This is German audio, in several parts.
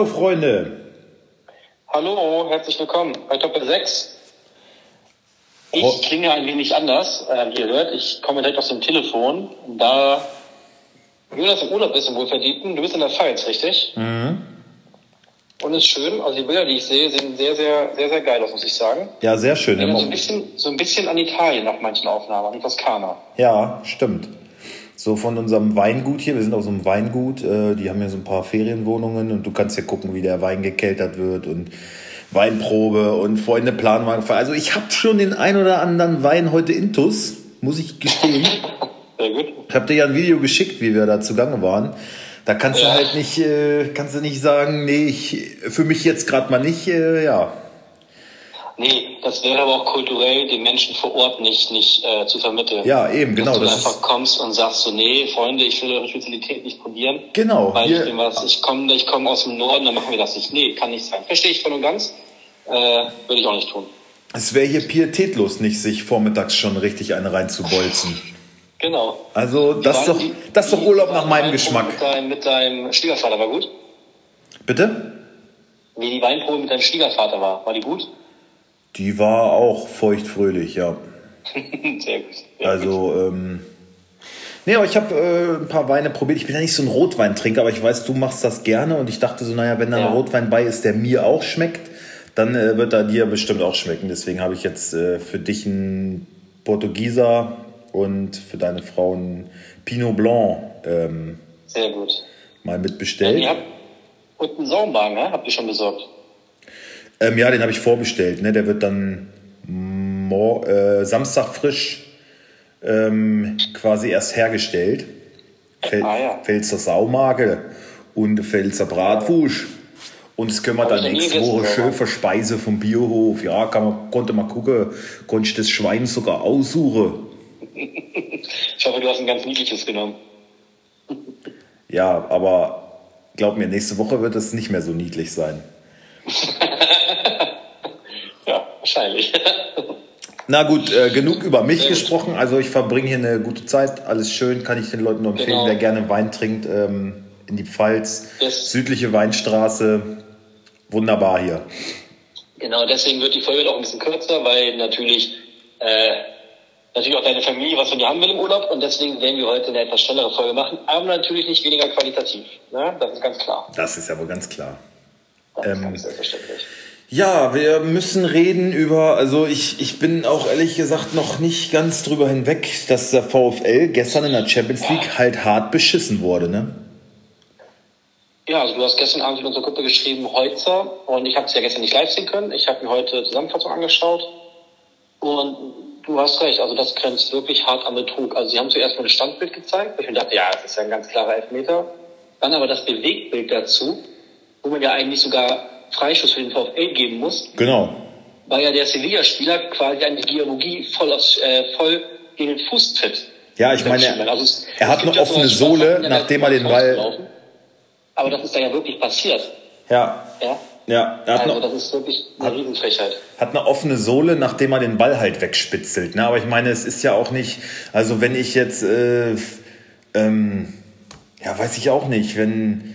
Hallo Freunde. Hallo, herzlich willkommen bei Doppel 6. Ich klinge ein wenig anders, äh, wie ihr hört. Ich komme direkt aus dem Telefon. Da Jonas im Urlaub ist im Wohlverdienten, du bist in der Pfalz, richtig? Mhm. Und ist schön. Also die Bilder, die ich sehe, sehen sehr, sehr, sehr, sehr geil aus, muss ich sagen. Ja, sehr schön. Ja, so, ein bisschen, so ein bisschen an Italien nach manchen Aufnahmen, an Toskana. Ja, stimmt. So von unserem Weingut hier, wir sind auf so einem Weingut, äh, die haben hier so ein paar Ferienwohnungen und du kannst ja gucken, wie der Wein gekeltert wird und Weinprobe und Freunde Planwagen. Also ich habe schon den ein oder anderen Wein heute intus, muss ich gestehen. Sehr gut. Ich habe dir ja ein Video geschickt, wie wir da zugange waren. Da kannst Ja. du halt nicht, äh, kannst du nicht sagen, nee, ich, für mich jetzt gerade mal nicht, äh, ja. Nee, das wäre aber auch kulturell den Menschen vor Ort nicht, nicht äh, zu vermitteln. Ja, eben, genau, Dass du das einfach ist- kommst und sagst so, nee, Freunde, ich will eure Spezialität nicht probieren. Genau, Weil ich bin was, ich komme ich komm aus dem Norden, dann machen wir das nicht. Nee, kann nicht sein. Verstehe ich voll und ganz. Äh, würde ich auch nicht tun. Es wäre hier pietätlos, nicht sich vormittags schon richtig eine reinzubolzen. Genau. Also das ist Waren doch, die- das ist doch Urlaub nach meinem Geschmack. Mit deinem, mit deinem Schwiegervater war gut? Bitte? Wie die Weinprobe mit deinem Schwiegervater war. War die gut? Die war auch feuchtfröhlich, ja. Sehr gut. Sehr gut. Also, ähm, nee, aber ich habe äh, ein paar Weine probiert. Ich bin ja nicht so ein Rotweintrinker, aber ich weiß, du machst das gerne und ich dachte so, naja, wenn da ein Ja. Rotwein bei ist, der mir auch schmeckt, dann äh, wird er dir bestimmt auch schmecken. Deswegen habe ich jetzt äh, für dich einen Portugieser und für deine Frau einen Pinot Blanc ähm, Sehr gut. mal Ja, mitbestellt. habt, und einen Saumwagen, ne? habt ihr schon besorgt? Ähm, ja, den habe ich vorbestellt. Ne? Der wird dann äh, Samstag frisch ähm, quasi erst hergestellt. Fel Ah, ja. Pfälzer Saumarke und Pfälzer Bratwurst. Und das können wir dann nächste Woche schön verspeisen vom Biohof. Ja, kann man, konnte man gucken, konnte ich das Schwein sogar aussuchen. Ich hoffe, du hast ein ganz niedliches genommen. Ja, aber glaub mir, nächste Woche wird es nicht mehr so niedlich sein. Wahrscheinlich. Na gut, äh, genug über mich gesprochen. Also ich verbringe hier eine gute Zeit, alles schön, kann ich den Leuten nur empfehlen, Genau. wer gerne Wein trinkt, ähm, in die Pfalz, Yes. südliche Weinstraße, wunderbar hier. Genau, deswegen wird die Folge auch ein bisschen kürzer, weil natürlich, äh, natürlich auch deine Familie was von dir haben will im Urlaub und deswegen werden wir heute eine etwas schnellere Folge machen, aber natürlich nicht weniger qualitativ. Ne? Das ist ganz klar. Das ist ja wohl ganz klar. Das Ähm, ist selbstverständlich. Ja, wir müssen reden über, also ich, ich bin auch ehrlich gesagt noch nicht ganz drüber hinweg, dass der VfL gestern in der Champions League halt hart beschissen wurde, ne? Ja, also du hast gestern Abend in unserer Gruppe geschrieben, Heutzer, und ich habe es ja gestern nicht live sehen können. Ich habe mir heute Zusammenfassung angeschaut und du hast recht, also das grenzt wirklich hart an Betrug. Also sie haben zuerst mal ein Standbild gezeigt, ich dachte, ja, das ist ja ein ganz klarer Elfmeter. Dann aber das Bewegtbild dazu, wo man ja eigentlich sogar Freischuss für den VfL geben muss, Genau. weil ja der Sevilla-Spieler quasi eine Dialogie voll, aus, äh, voll gegen den Fuß tritt. Ja, ich meine, Also es- er hat eine offene Sohle, nachdem er den Ball-. Aber das ist da ja wirklich passiert. Ja, Ja? ja, er hat Also noch, das ist wirklich eine Riesenfrechheit. hat eine offene Sohle, nachdem er den Ball halt wegspitzelt. Ne? Aber ich meine, es ist ja auch nicht, also wenn ich jetzt, äh, ähm, ja, weiß ich auch nicht, wenn,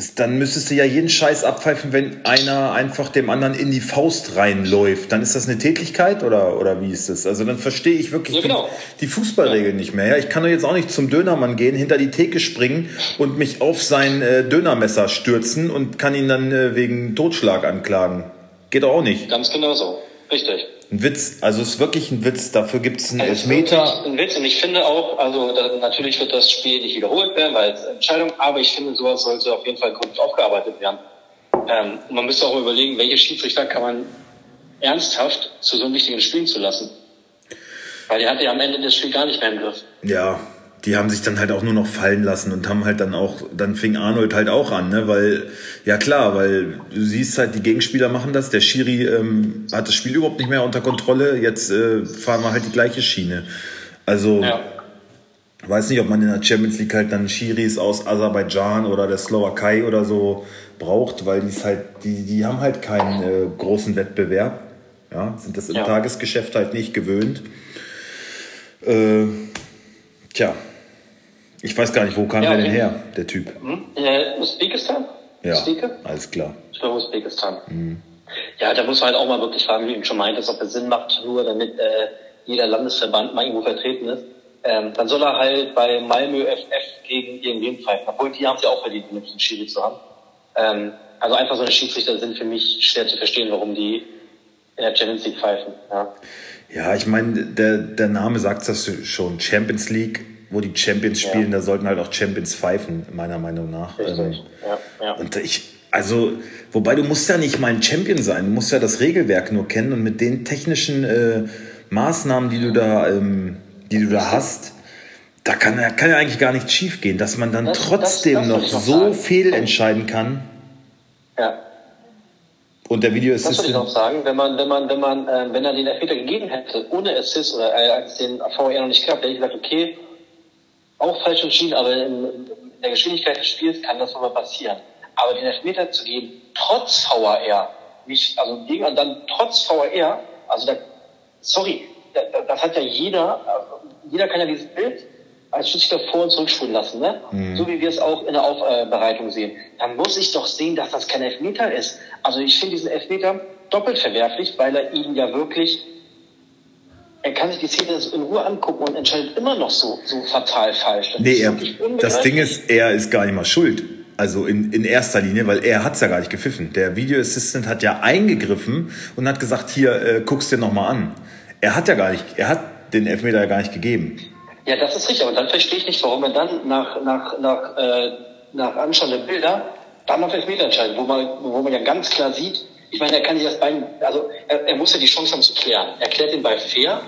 das, dann müsstest du ja jeden Scheiß abpfeifen, wenn einer einfach dem anderen in die Faust reinläuft. Dann ist das eine Tätigkeit oder, oder wie ist das? Also dann verstehe ich wirklich Ja, genau. die, die Fußballregeln nicht mehr. Ja, ich kann doch jetzt auch nicht zum Dönermann gehen, hinter die Theke springen und mich auf sein äh, Dönermesser stürzen und kann ihn dann äh, wegen Totschlag anklagen. Geht doch auch nicht. Ganz genau so. Richtig. Ein Witz, also es ist wirklich ein Witz. Dafür gibt es einen Elfmeter. Ein Witz. Und ich finde auch, also da, natürlich wird das Spiel nicht wiederholt werden, weil es Entscheidung, aber ich finde, sowas sollte auf jeden Fall gründlich aufgearbeitet werden. Ähm, man müsste auch überlegen, welche Schiedsrichter kann man ernsthaft zu so einem wichtigen Spiel zu lassen. Weil der hatte ja am Ende das Spiel gar nicht mehr im Griff. Ja, die haben sich dann halt auch nur noch fallen lassen und haben halt dann auch, dann fing Arnold halt auch an, ne? Weil, ja klar, weil du siehst halt, die Gegenspieler machen das, der Schiri ähm, hat das Spiel überhaupt nicht mehr unter Kontrolle, jetzt äh, fahren wir halt die gleiche Schiene. Also, Ja. weiß nicht, ob man in der Champions League halt dann Schiris aus Aserbaidschan oder der Slowakei oder so braucht, weil die halt, die, die haben halt keinen äh, großen Wettbewerb. Ja, sind das im Ja. Tagesgeschäft halt nicht gewöhnt. Äh, tja, ich weiß gar nicht, wo kam Ja, der denn her, der Typ? Hm? Äh, Usbekistan? Ja, alles klar. Ich glaube Usbekistan. Mhm. Ja, da muss man halt auch mal wirklich fragen, wie du schon meintest, ob es Sinn macht, nur damit äh, jeder Landesverband mal irgendwo vertreten ist. Ähm, dann soll er halt bei Malmö FF gegen irgendwen pfeifen. Obwohl die haben es ja auch verdient, einen Schiri zu haben. Ähm, also einfach so eine Schiedsrichter sind für mich schwer zu verstehen, warum die in der Champions League pfeifen. Ja, ja ich meine, der, der Name sagt das schon. Champions League, wo die Champions spielen, ja. da sollten halt auch Champions pfeifen, meiner Meinung nach. Richtig. Ähm, ja, ja. Und ich, also, wobei du musst ja nicht mal ein Champion sein, du musst ja das Regelwerk nur kennen und mit den technischen äh, Maßnahmen, die du da, ähm, die du da hast, da kann, kann ja eigentlich gar nichts schief gehen, dass man dann das, trotzdem das, das noch so fehlentscheiden kann. Ja. Und der Video ist. Das würde ich auch sagen, wenn man, wenn man, wenn man, äh, wenn er den Elfmeter gegeben hätte, ohne Assist oder äh, als den VR noch nicht klappt, hätte ich gesagt, okay, auch falsch entschieden, aber in, in der Geschwindigkeit des Spiels kann das nochmal passieren. Aber den Elfmeter zu geben, trotz VAR, nicht, also gegen und dann trotz VAR, also da, sorry, das hat ja jeder, jeder kann ja dieses Bild als Schiedsrichter vor- und zurückspulen lassen, ne? Mhm. So wie wir es auch in der Aufbereitung sehen. Dann muss ich doch sehen, dass das kein Elfmeter ist. Also ich finde diesen Elfmeter doppelt verwerflich, weil er ihn ja wirklich, er kann sich die Szene in Ruhe angucken und entscheidet immer noch so, so fatal falsch. Das nee, er, das Ding ist, er ist gar nicht mal schuld. Also in, in erster Linie, weil er hat es ja gar nicht gepfiffen. Der Video Assistant hat ja eingegriffen und hat gesagt, hier, äh, guck's dir nochmal an. Er hat ja gar nicht, er hat den Elfmeter ja gar nicht gegeben. Ja, das ist richtig. Aber dann verstehe ich nicht, warum er dann nach, nach, nach, äh, nach Anschauen der Bilder dann auf Elfmeter entscheidet, wo man, wo man ja ganz klar sieht, ich meine, er kann sich das Bein, also er, er muss ja die Chance haben zu klären. Er klärt den Ball fair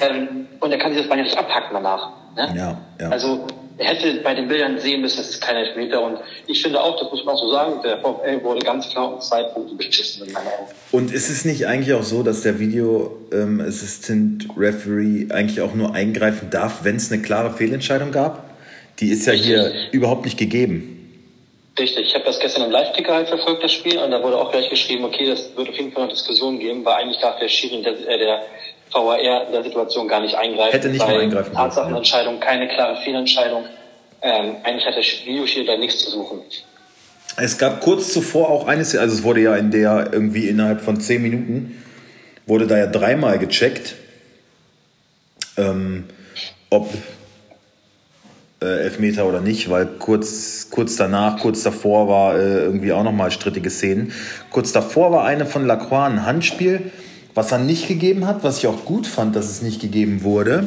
ähm, und er kann sich das Bein ja nicht abhacken danach. Ne? Ja, ja. Also er hätte bei den Bildern sehen müssen, das ist kein Elfmeter. Und ich finde auch, das muss man auch so sagen, der VfL wurde ganz klar um zwei Punkte beschissen in meinen Augen. Und ist es nicht eigentlich auch so, dass der Video ähm, Assistant Referee eigentlich auch nur eingreifen darf, wenn es eine klare Fehlentscheidung gab? Die ist ja hier überhaupt nicht gegeben. Richtig, ich habe das gestern im Live-Ticker halt verfolgt, das Spiel, und da wurde auch gleich geschrieben, okay, das wird auf jeden Fall noch Diskussionen geben, weil eigentlich darf der Schiri, der, äh, der VAR in der Situation gar nicht eingreifen. Hätte nicht mehr eingreifen Tatsachenentscheidung, ja. keine klare Fehlentscheidung. Ähm, eigentlich hat der Videoschiri da nichts zu suchen. Es gab kurz zuvor auch eines, also es wurde ja in der irgendwie innerhalb von zehn Minuten, wurde da ja dreimal gecheckt, ähm, ob äh, Elfmeter oder nicht, weil kurz, kurz danach, kurz davor war äh, irgendwie auch nochmal strittige Szenen. Kurz davor war eine von Lacroix ein Handspiel was er nicht gegeben hat, was ich auch gut fand, dass es nicht gegeben wurde.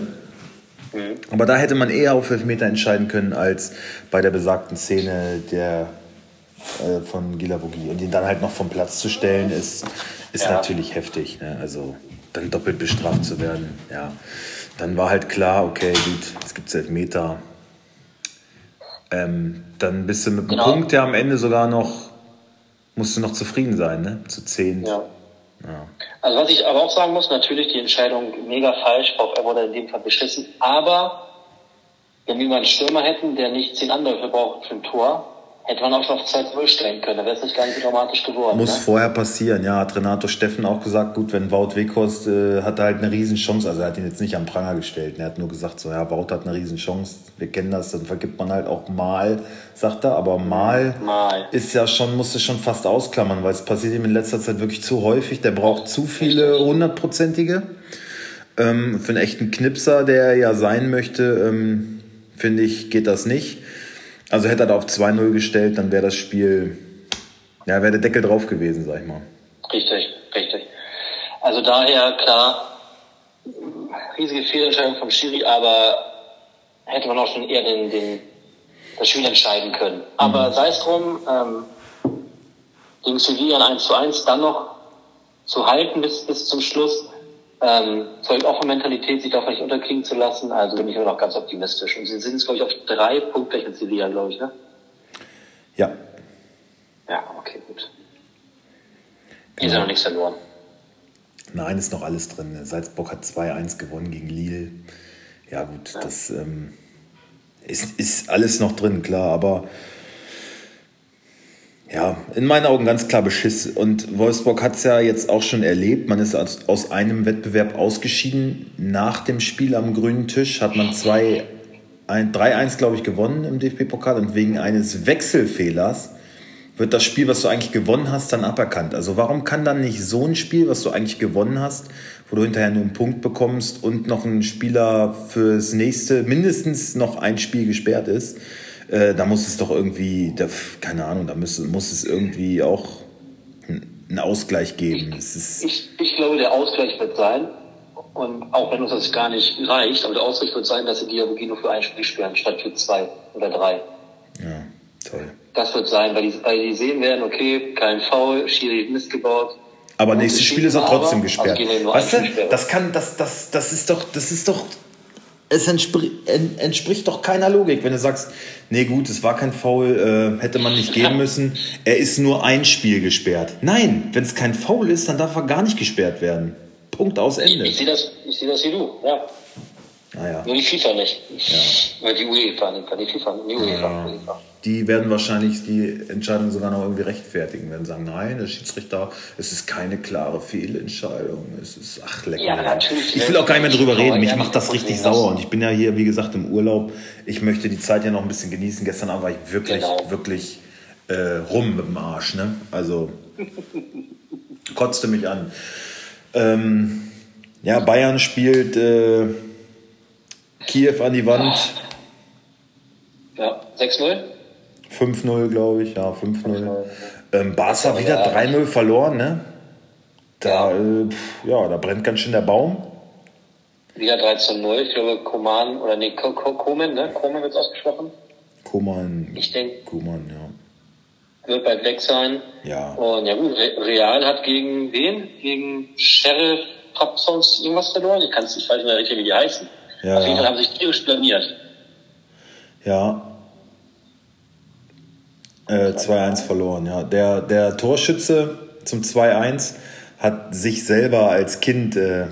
Mhm. Aber da hätte man eher auf Elfmeter entscheiden können, als bei der besagten Szene der, äh, von Gilavogi. Und ihn dann halt noch vom Platz zu stellen, ist, ist ja. natürlich heftig. Ne? Also dann doppelt bestraft zu werden. Ja. Dann war halt klar, okay, gut, jetzt gibt es Elfmeter. Ähm, dann bist du mit einem genau. Punkt, der am Ende sogar noch, musst du noch zufrieden sein, ne? Zu zehn. Ja. Ja. Also was ich aber auch sagen muss, natürlich die Entscheidung mega falsch, VfL wurde in dem Fall beschissen, aber wenn wir mal einen Stürmer hätten, der nicht zehn Anläufe braucht für ein Tor, hätte man auch schon auf 2-0 stellen können. Da wäre es nicht gar nicht so dramatisch geworden. Muss ne? vorher passieren, ja. Hat Renato Steffen auch gesagt, gut, wenn Wout Weghorst äh, hat halt eine Riesenchance, also er hat ihn jetzt nicht am Pranger gestellt. Er hat nur gesagt, so ja, Wout hat eine Riesenchance, wir kennen das, dann vergibt man halt auch mal, sagt er, aber mal, mal. ist ja schon, musste schon fast ausklammern, weil es passiert ihm in letzter Zeit wirklich zu häufig. Der braucht zu viele hundertprozentige. Ähm, für einen echten Knipser, der er ja sein möchte, ähm, finde ich, geht das nicht. Also hätte er da auf 2-0 gestellt, dann wäre das Spiel, ja, wäre der Deckel drauf gewesen, sag ich mal. Richtig, richtig. Also daher, klar, riesige Fehlentscheidung vom Schiri, aber hätte man auch schon eher den, den, das Spiel entscheiden können. Aber mhm. sei es drum, ähm, gegen Sevilla ein 1 zu 1 dann noch zu halten bis, bis zum Schluss, ähm, zeugt auch von Mentalität, sich davon nicht unterkriegen zu lassen. Also bin ich immer noch ganz optimistisch. Und sie sind jetzt, glaube ich, auf drei Punkte mit Sevilla, glaube ich, ne? Ja. Ja, okay, gut. Die sind noch nichts verloren. Nein, ist noch alles drin. Salzburg hat 2-1 gewonnen gegen Lille. Ja, gut, ja. das ähm, ist, ist alles noch drin, klar, aber ja, in meinen Augen ganz klar Beschiss. Und Wolfsburg hat es ja jetzt auch schon erlebt. Man ist aus, aus einem Wettbewerb ausgeschieden. Nach dem Spiel am grünen Tisch hat man 3-1, glaube ich, gewonnen im DFB-Pokal. Und wegen eines Wechselfehlers wird das Spiel, was du eigentlich gewonnen hast, dann aberkannt. Also warum kann dann nicht so ein Spiel, was du eigentlich gewonnen hast, wo du hinterher nur einen Punkt bekommst und noch ein Spieler fürs nächste mindestens noch ein Spiel gesperrt ist, äh, da muss es doch irgendwie, da, keine Ahnung, da muss, muss es irgendwie auch einen Ausgleich geben. Ich, ich, ich glaube, der Ausgleich wird sein, und auch wenn uns das gar nicht reicht, aber der Ausgleich wird sein, dass sie Diabogie nur für ein Spiel sperren, statt für zwei oder drei. Ja, toll. Das wird sein, weil die, weil die sehen werden, okay, kein Foul, Schiri Mist gebaut. Aber nächstes Spiel ist er trotzdem gesperrt. Also weißt du, das kann, das, das, das ist doch, das ist doch, es entspricht, entspricht doch keiner Logik, wenn du sagst, nee gut, es war kein Foul, äh, hätte man nicht geben müssen, er ist nur ein Spiel gesperrt. Nein, wenn es kein Foul ist, dann darf er gar nicht gesperrt werden. Punkt aus Ende. Ich, ich sehe das, ich seh das wie du, ja. Naja. Nur die FIFA nicht. Ja. Oder die UEFA, nicht die FIFA, die UEFA. Ja. Die werden wahrscheinlich die Entscheidung sogar noch irgendwie rechtfertigen, werden sagen, nein, der Schiedsrichter, es ist keine klare Fehlentscheidung. Es ist, ach, lecker. Ja. Ich will auch gar nicht mehr drüber reden. Mich macht das richtig sauer. Und ich bin ja hier, wie gesagt, im Urlaub. Ich möchte die Zeit ja noch ein bisschen genießen. Gestern Abend war ich wirklich, genau. wirklich äh, rum mit dem Arsch. Ne? Also kotzte mich an. Ähm, ja, Bayern spielt äh, Kiew an die Wand. Ja, 6-0? 5-0, glaube ich, ja, 5-0. Ähm, Barca wieder 3-0 verloren, ne? Da, ja. Äh, ja, da brennt ganz schön der Baum. Wieder 3 0. Ich glaube, Koman, oder nee, Koman, ne? Koman wird ausgesprochen. Koman. Ich denke. Koman, ja wird bald weg sein. Ja. Und ja gut, Real hat gegen wen? Gegen Sheriff Popsons irgendwas verloren. Ich kann es nicht weiß mehr richtig, wie die heißen. Ja, Auf jeden Fall haben sich tierisch blamiert. Ja. Äh, 2-1 verloren, ja. Der, der Torschütze zum 2-1 hat sich selber als Kind äh,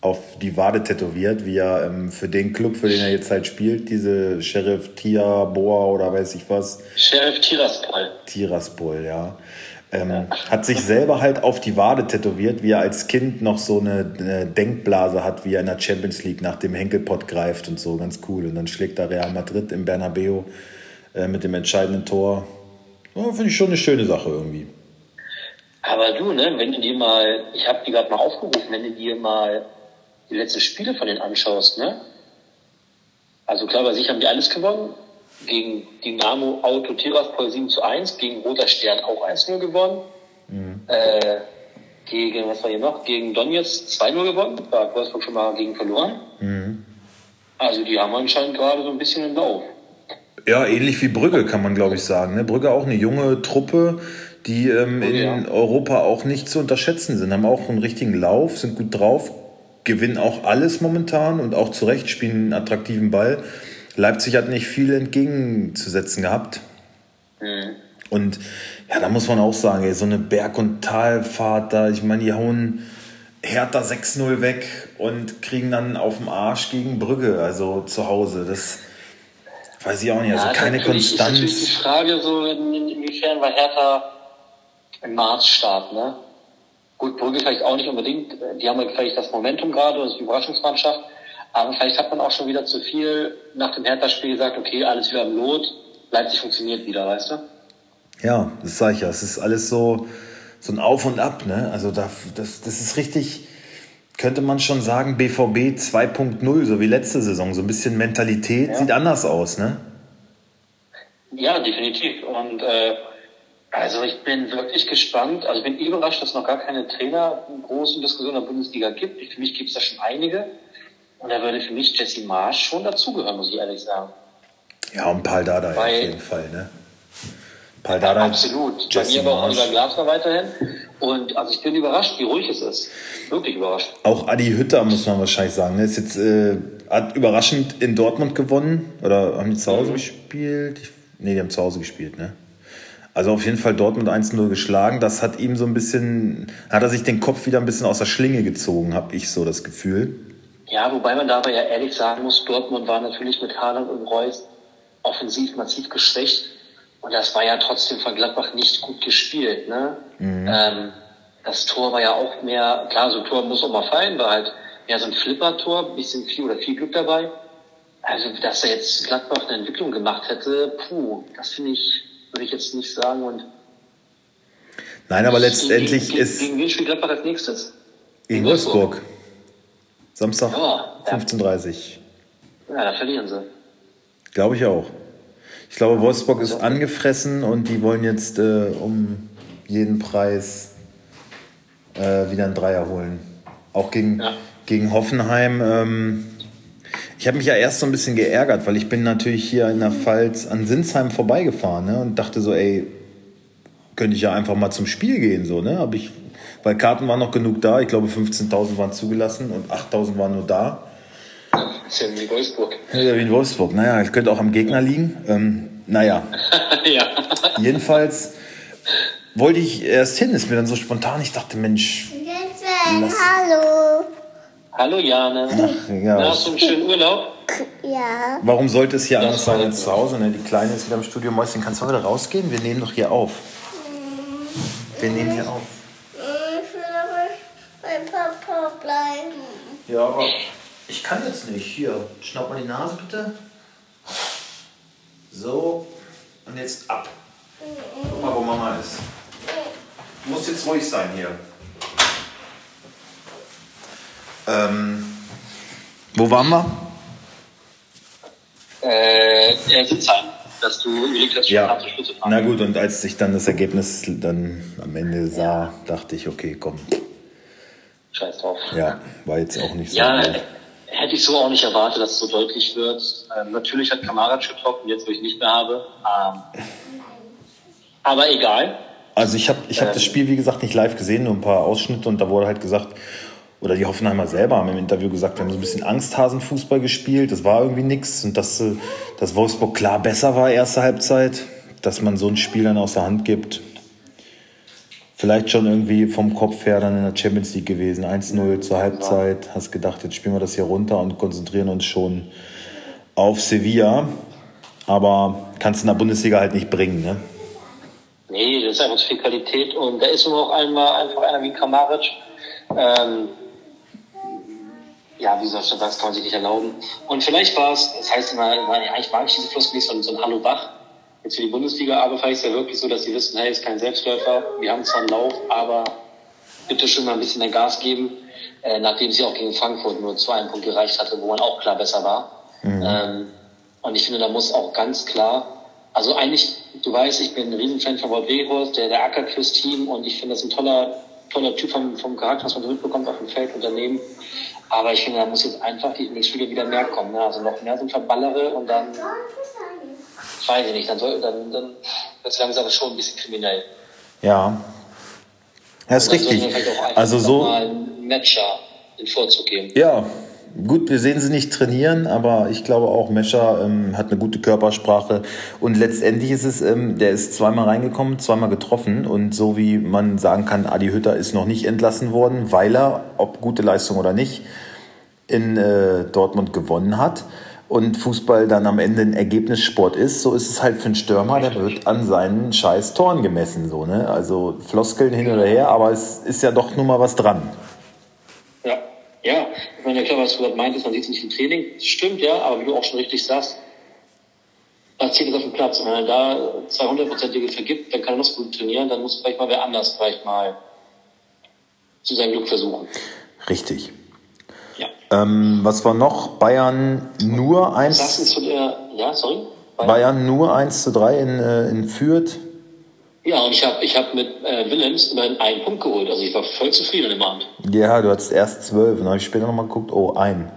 auf die Wade tätowiert, wie er ähm, für den Club, für den er jetzt halt spielt, diese Sheriff Tia Boa oder weiß ich was. Sheriff Tiraspol. Tiraspol, ja. Ähm, ja. Hat sich selber halt auf die Wade tätowiert, wie er als Kind noch so eine, eine, Denkblase hat, wie er in der Champions League nach dem Henkelpott greift und so, ganz cool. Und dann schlägt er Real Madrid im Bernabeu äh, mit dem entscheidenden Tor. Ja, Finde ich schon eine schöne Sache irgendwie. Aber du, ne, wenn du dir mal, ich habe die gerade mal aufgerufen, wenn du dir mal die letzten Spiele von denen anschaust, ne? Also klar, bei sich haben die alles gewonnen. Gegen Dynamo Auto Tiraspol 7 zu 1, gegen Roter Stern auch 1-0 gewonnen. Mhm. Äh, gegen, was war hier noch? Gegen Donetsk 2-0 gewonnen. Da hat Wolfsburg schon mal gegen verloren. Mhm. Also die haben anscheinend gerade so ein bisschen im Lauf. Ja, ähnlich wie Brügge kann man glaube ich sagen. Ne? Brügge auch eine junge Truppe, die ähm, in ja. Europa auch nicht zu unterschätzen sind, haben auch einen richtigen Lauf, sind gut drauf, gewinnen auch alles momentan und auch zu Recht spielen einen attraktiven Ball. Leipzig hat nicht viel entgegenzusetzen gehabt. Mhm. Und ja, da muss man auch sagen, ey, so eine Berg- und Talfahrt da, ich meine, die hauen Hertha 6-0 weg und kriegen dann auf dem Arsch gegen Brügge, also zu Hause. Das weiß ich auch nicht, also ja, keine Konstanz. Ist natürlich die Frage so, inwiefern war Hertha im Maßstab, ne? Gut, Brügge vielleicht auch nicht unbedingt. Die haben halt vielleicht das Momentum gerade, das ist die Überraschungsmannschaft. Aber vielleicht hat man auch schon wieder zu viel nach dem Hertha-Spiel gesagt, okay, alles wieder im Lot, Leipzig funktioniert wieder, weißt du? Ja, das sage ich ja. Es ist alles so, so ein Auf und Ab, ne? Also da, das, das ist richtig, könnte man schon sagen, BVB 2.0, so wie letzte Saison. So ein bisschen Mentalität ja. sieht anders aus, ne? Ja, definitiv. Und äh, also ich bin wirklich gespannt. Also ich bin überrascht, dass es noch gar keine Trainer großen Diskussionen in der Bundesliga gibt. Für mich gibt es da schon einige. Und da würde für mich Jesse Marsch schon dazugehören, muss ich ehrlich sagen. Ja, und Paul Dada auf jeden Fall, ne? Paul Dada. Ja, absolut. Jesse Bei mir aber auch Oliver Glasner weiterhin. Und also ich bin überrascht, wie ruhig es ist. Wirklich überrascht. Auch Adi Hütter muss man wahrscheinlich sagen. Ne? Ist jetzt äh, hat überraschend in Dortmund gewonnen. Oder haben die zu Hause mhm. gespielt? Ich, nee, die haben zu Hause gespielt, ne? Also auf jeden Fall Dortmund 1-0 geschlagen. Das hat ihm so ein bisschen, hat er sich den Kopf wieder ein bisschen aus der Schlinge gezogen, habe ich so das Gefühl. Ja, wobei man dabei ja ehrlich sagen muss, Dortmund war natürlich mit Haaland und Reus offensiv massiv geschwächt. Und das war ja trotzdem von Gladbach nicht gut gespielt. Ne? Mhm. Ähm, das Tor war ja auch mehr, klar, so ein Tor muss auch mal fallen, war halt mehr so ein Flipper-Tor, bisschen viel oder viel Glück dabei. Also, dass er jetzt Gladbach eine Entwicklung gemacht hätte, puh, das finde ich würde ich jetzt nicht sagen. Und Nein, aber letztendlich gegen, ist Gegen wen spielt Gladbach als nächstes? gegen Wolfsburg. Samstag Ja, ja. 15.30 Uhr. Ja, da verlieren sie. Glaube ich auch. Ich glaube, Wolfsburg ist angefressen und die wollen jetzt äh, um jeden Preis äh, wieder einen Dreier holen. Auch gegen, Ja. gegen Hoffenheim. Ähm, ich habe mich ja erst so ein bisschen geärgert, weil ich bin natürlich hier in der Pfalz an Sinsheim vorbeigefahren ne, und dachte so, ey, könnte ich ja einfach mal zum Spiel gehen. So, ne? Hab ich, weil Karten waren noch genug da. Ich glaube, 15.000 waren zugelassen und 8.000 waren nur da. Das ist ja wie Wolfsburg. Ja, wie in Wolfsburg. Naja, könnte auch am Gegner liegen. Ähm, naja, ja. jedenfalls wollte ich erst hin. Ist mir dann so spontan. Ich dachte, Mensch, Deswegen, hallo. Hallo Jane. Na, ja, hast du einen schönen Urlaub? Ja. warum sollte es hier anders sein als zu Hause? Ne? Die Kleine ist wieder im Studio. Mäuschen, kannst du heute rausgehen? Wir nehmen doch hier auf. Wir nehmen hier auf. Ich will aber bei Papa bleiben. Ja, aber ich kann jetzt nicht. Hier, schnapp mal die Nase bitte. So, und jetzt ab. Guck mal, wo Mama ist. Du musst jetzt ruhig sein hier. Ähm, wo waren wir? Äh, ja, Sitzheim. Dass du überlegt hast, Ja. nach der fahren. Na gut, und als ich dann das Ergebnis dann am Ende sah, dachte ich, okay, komm. Scheiß drauf. Ja, war jetzt auch nicht so. Ja, gut. Hätte ich so auch nicht erwartet, dass es so deutlich wird. Ähm, natürlich hat Kamarac getroffen, jetzt wo ich nicht mehr habe. Ähm, aber egal. Also ich habe ich hab das Spiel, wie gesagt, nicht live gesehen, nur ein paar Ausschnitte und da wurde halt gesagt, oder die Hoffenheimer selber haben im Interview gesagt, wir haben so ein bisschen Angsthasenfußball gespielt, das war irgendwie nix und dass, äh, dass Wolfsburg klar besser war erste Halbzeit, dass man so ein Spiel dann aus der Hand gibt. Vielleicht schon irgendwie vom Kopf her dann in der Champions League gewesen, 1-0 zur Halbzeit, hast gedacht, jetzt spielen wir das hier runter und konzentrieren uns schon auf Sevilla, aber kannst in der Bundesliga halt nicht bringen, ne? Nee, das ist einfach zu viel Qualität und da ist nur noch einmal einfach einer wie Kamaric. Ähm, ja, wie soll ich schon das kann man sich nicht erlauben. Und vielleicht war es, das heißt immer, eigentlich mag ich diese Floskel nicht, so ein Hallo Bach. Jetzt für die Bundesliga, aber vielleicht ist ja wirklich so, dass die wissen, hey, ist kein Selbstläufer, wir haben zwar einen Lauf, aber bitte schon mal ein bisschen mehr Gas geben, äh, nachdem sie auch gegen Frankfurt nur zwei Punkt gereicht hatte, wo man auch klar besser war. Ähm, und ich finde, da muss auch ganz klar, also eigentlich, du weißt, ich bin ein Riesenfan von Wout Weghorst, der, der ackert fürs Team und ich finde das ein toller, toller Typ vom, vom Charakter, was man so mitbekommt auf dem Feld, Unternehmen. Aber ich finde, da muss jetzt einfach die, die Spieler wieder mehr kommen, ne? also noch mehr so ein Verballere und dann, weiß ich nicht, dann soll, dann, dann wird es langsam schon ein bisschen kriminell. Ja. Ja, ist richtig. einfach Also so, Matcher den Vorzug geben. ja, gut, wir sehen sie nicht trainieren, aber ich glaube auch, Mescher ähm, hat eine gute Körpersprache und letztendlich ist es, ähm, der ist zweimal reingekommen, zweimal getroffen und so wie man sagen kann, Adi Hütter ist noch nicht entlassen worden, weil er, ob gute Leistung oder nicht, in äh, Dortmund gewonnen hat und Fußball dann am Ende ein Ergebnissport ist, so ist es halt für einen Stürmer, der wird an seinen scheiß Toren gemessen, so, ne? Also Floskeln hin oder her, aber es ist ja doch nun mal was dran. Ja, ja. Ich meine, klar, was du gerade meintest, man sieht es nicht im Training. Das stimmt, ja, aber wie du auch schon richtig sagst, da zählt es auf dem Platz. Und wenn er da 200-prozentige vergibt, dann kann er noch so gut trainieren, dann muss vielleicht mal wer anders vielleicht mal zu seinem Glück versuchen. Richtig. Ja. Ähm, was war noch? Bayern nur Was sagst du 1, zu der, ja, sorry? Bayern nur 1 zu 3 in, äh, in Fürth. Ja, und ich habe ich hab mit äh, Willems immerhin einen Punkt geholt. Also ich war voll zufrieden im Abend. Ja, du hattest erst 12 und dann habe ich später nochmal geguckt, oh, ein.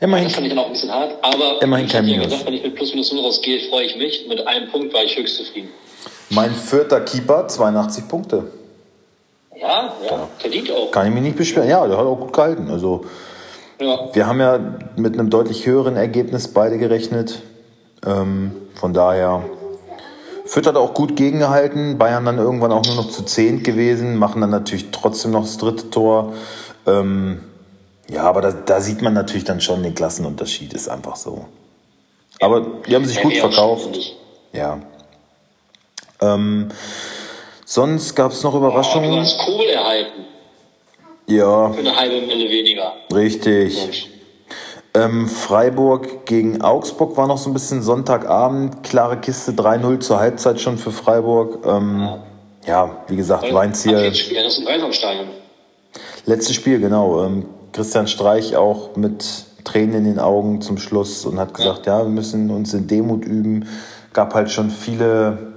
Immerhin, Das fand ich dann auch ein bisschen hart, aber Immerhin ich kein hab dir Minus. gesagt, wenn ich mit plus minus null rausgehe, freue ich mich. Mit einem Punkt war ich höchst zufrieden. mein vierter Keeper, 82 Punkte. Ja, ja, verdient auch. Kann ich mich nicht beschweren. Ja, der hat auch gut gehalten. Also, Ja. wir haben ja mit einem deutlich höheren Ergebnis beide gerechnet. Ähm, von daher, Fürth hat auch gut gegengehalten. Bayern dann irgendwann auch nur noch zu zehnt gewesen, machen dann natürlich trotzdem noch das dritte Tor. Ähm, ja, aber da, da sieht man natürlich dann schon den Klassenunterschied, ist einfach so. Aber die haben sich Ja, gut verkauft. Ja. Ähm, sonst gab es noch Oh, du Überraschungen. hast Kohl erhalten. Ja, Für eine halbe Mille weniger. richtig. Mensch. Ähm, Freiburg gegen Augsburg war noch so ein bisschen Sonntagabend. Klare Kiste 3-0 zur Halbzeit schon für Freiburg. Ähm, ja, wie gesagt, Weinziel. Spiel, das ist ein Dreisamstadion. Letztes Spiel, genau. Ähm, Christian Streich auch mit Tränen in den Augen zum Schluss und hat gesagt, ja, wir müssen uns in Demut üben. Gab halt schon viele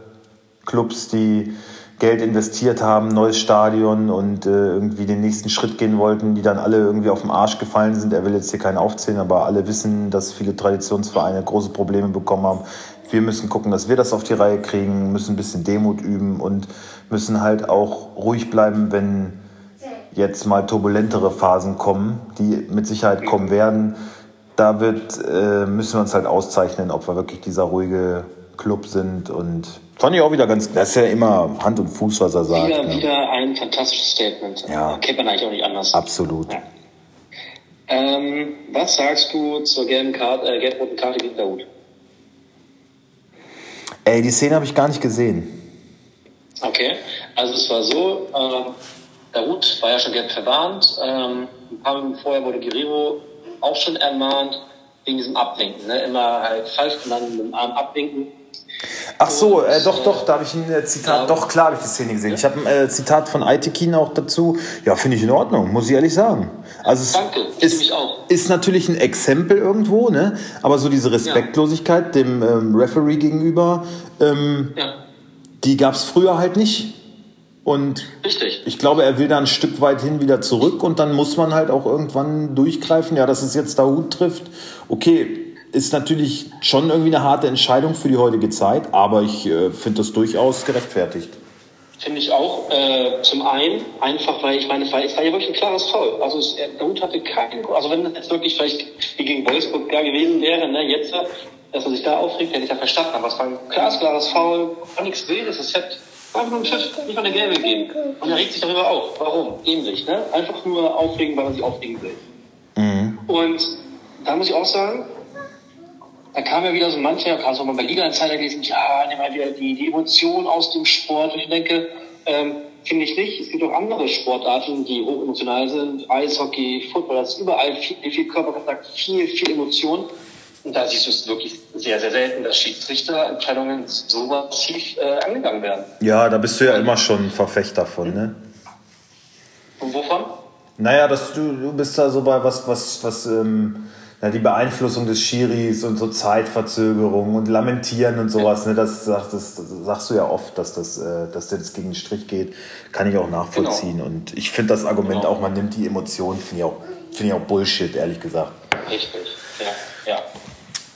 Clubs, die Geld investiert haben, neues Stadion und äh, irgendwie den nächsten Schritt gehen wollten, die dann alle irgendwie auf den Arsch gefallen sind. Er will jetzt hier keinen aufzählen, aber alle wissen, dass viele Traditionsvereine große Probleme bekommen haben. Wir müssen gucken, dass wir das auf die Reihe kriegen, müssen ein bisschen Demut üben und müssen halt auch ruhig bleiben, wenn jetzt mal turbulentere Phasen kommen, die mit Sicherheit kommen werden. Da wird, äh, müssen wir uns halt auszeichnen, ob wir wirklich dieser ruhige Club sind und Fand ich auch wieder ganz, das ist ja immer Hand und Fuß, was er sagt. Wieder, ne? wieder ein fantastisches Statement. Ja. Kennt man eigentlich auch nicht anders. Absolut. Ja. Ähm, was sagst du zur gelben Karte, äh, gelb-roten Karte gegen Daoud? Ey, die Szene habe ich gar nicht gesehen. Okay, also es war so, äh, Daoud war ja schon gelb verwarnt. Ähm, ein paar Minuten vorher wurde Guerrero auch schon ermahnt wegen diesem Abwinken. Ne? Immer halt falsch genannt, mit dem Arm abwinken. Ach so, äh, doch, doch, da habe ich ein äh, Zitat, Ja. doch, klar habe ich die Szene gesehen. Ich habe ein äh, Zitat von Aitekin auch dazu. Ja, finde ich in Ordnung, muss ich ehrlich sagen. Also es Danke, ist, ist natürlich ein Exempel irgendwo, ne? aber so diese Respektlosigkeit dem ähm, Referee gegenüber, ähm, Ja, die gab es früher halt nicht. Und richtig. ich glaube, er will da ein Stück weit hin wieder zurück und dann muss man halt auch irgendwann durchgreifen. Ja, dass es jetzt Dahut trifft, okay, ist natürlich schon irgendwie eine harte Entscheidung für die heutige Zeit, aber ich äh, finde das durchaus gerechtfertigt. Finde ich auch. Äh, zum einen, einfach weil ich meine, es war, es war ja wirklich ein klares Foul. Also es, er- der Hut hatte keinen, also wenn das jetzt wirklich vielleicht gegen Wolfsburg da gewesen wäre, ne, jetzt, äh, dass er sich da aufregt, hätte ich ja verstanden. Aber es war ein klares, klares Foul, war nichts Wildes, es hätte einfach nur einen Pfiff, nicht mal eine gelbe gegeben. Und er regt sich darüber auf. Warum? Ähnlich, ne? Einfach nur aufregen, weil man sich aufregen will. Und da muss ich auch sagen, da kam ja wieder so manche, kannst du auch mal bei Liga Insider gelesen, ja, nimm mal wieder die, die Emotionen aus dem Sport. Und ich denke, ähm, finde ich nicht. Es gibt auch andere Sportarten, die hochemotional sind. Eishockey, Football, das ist überall viel, viel Körperkontakt, viel, viel Emotion. Und da siehst du es wirklich sehr, sehr selten, dass Schiedsrichterentscheidungen so massiv äh, angegangen werden. Ja, da bist du ja immer schon Verfechter von, ne? Und wovon? Naja, dass du, du bist da so bei was, was, was, ähm, ja, die Beeinflussung des Schiris und so Zeitverzögerung und Lamentieren und sowas, ne, das, das, das sagst du ja oft, dass das, äh, dass dir das gegen den Strich geht, kann ich auch nachvollziehen. Und ich finde das Argument Genau. auch, man nimmt die Emotionen, finde ich auch, finde ich auch Bullshit, ehrlich gesagt. Richtig, ja, ja.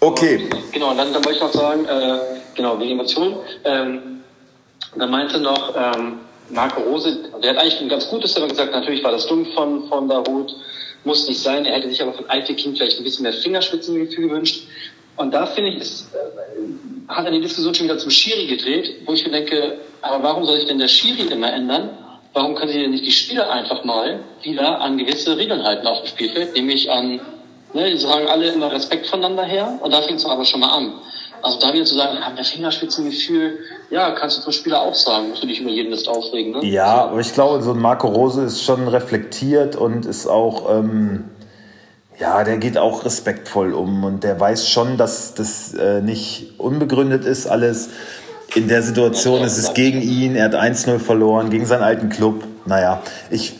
Okay. Genau, und dann, dann wollte ich noch sagen, äh, genau, wegen Emotionen. Ähm, da meinte noch ähm, Marco Rose, der hat eigentlich ein ganz gutes aber gesagt, natürlich war das dumm von, von Darut, muss nicht sein. Er hätte sich aber von Altekin vielleicht ein bisschen mehr Fingerspitzengefühl gewünscht. Und da finde ich, ist, äh, hat er die Diskussion schon wieder zum Schiri gedreht, wo ich mir denke, aber warum soll sich denn der Schiri immer ändern? Warum können sich denn nicht die Spieler einfach mal wieder an gewisse Regeln halten auf dem Spielfeld, nämlich an Ne, die sagen alle immer Respekt voneinander her und da fängt es aber schon mal an. Also da wieder zu sagen, haben wir Fingerspitzengefühl, ja, kannst du zum Spieler auch sagen, musst du dich über jeden Mist aufregen. Ne? Ja, aber ich glaube, so ein Marco Rose ist schon reflektiert und ist auch, ähm, ja, der geht auch respektvoll um und der weiß schon, dass das äh, nicht unbegründet ist alles. In der Situation ist es gegen ihn, er hat 1-0 verloren, gegen seinen alten Club. Naja, ich,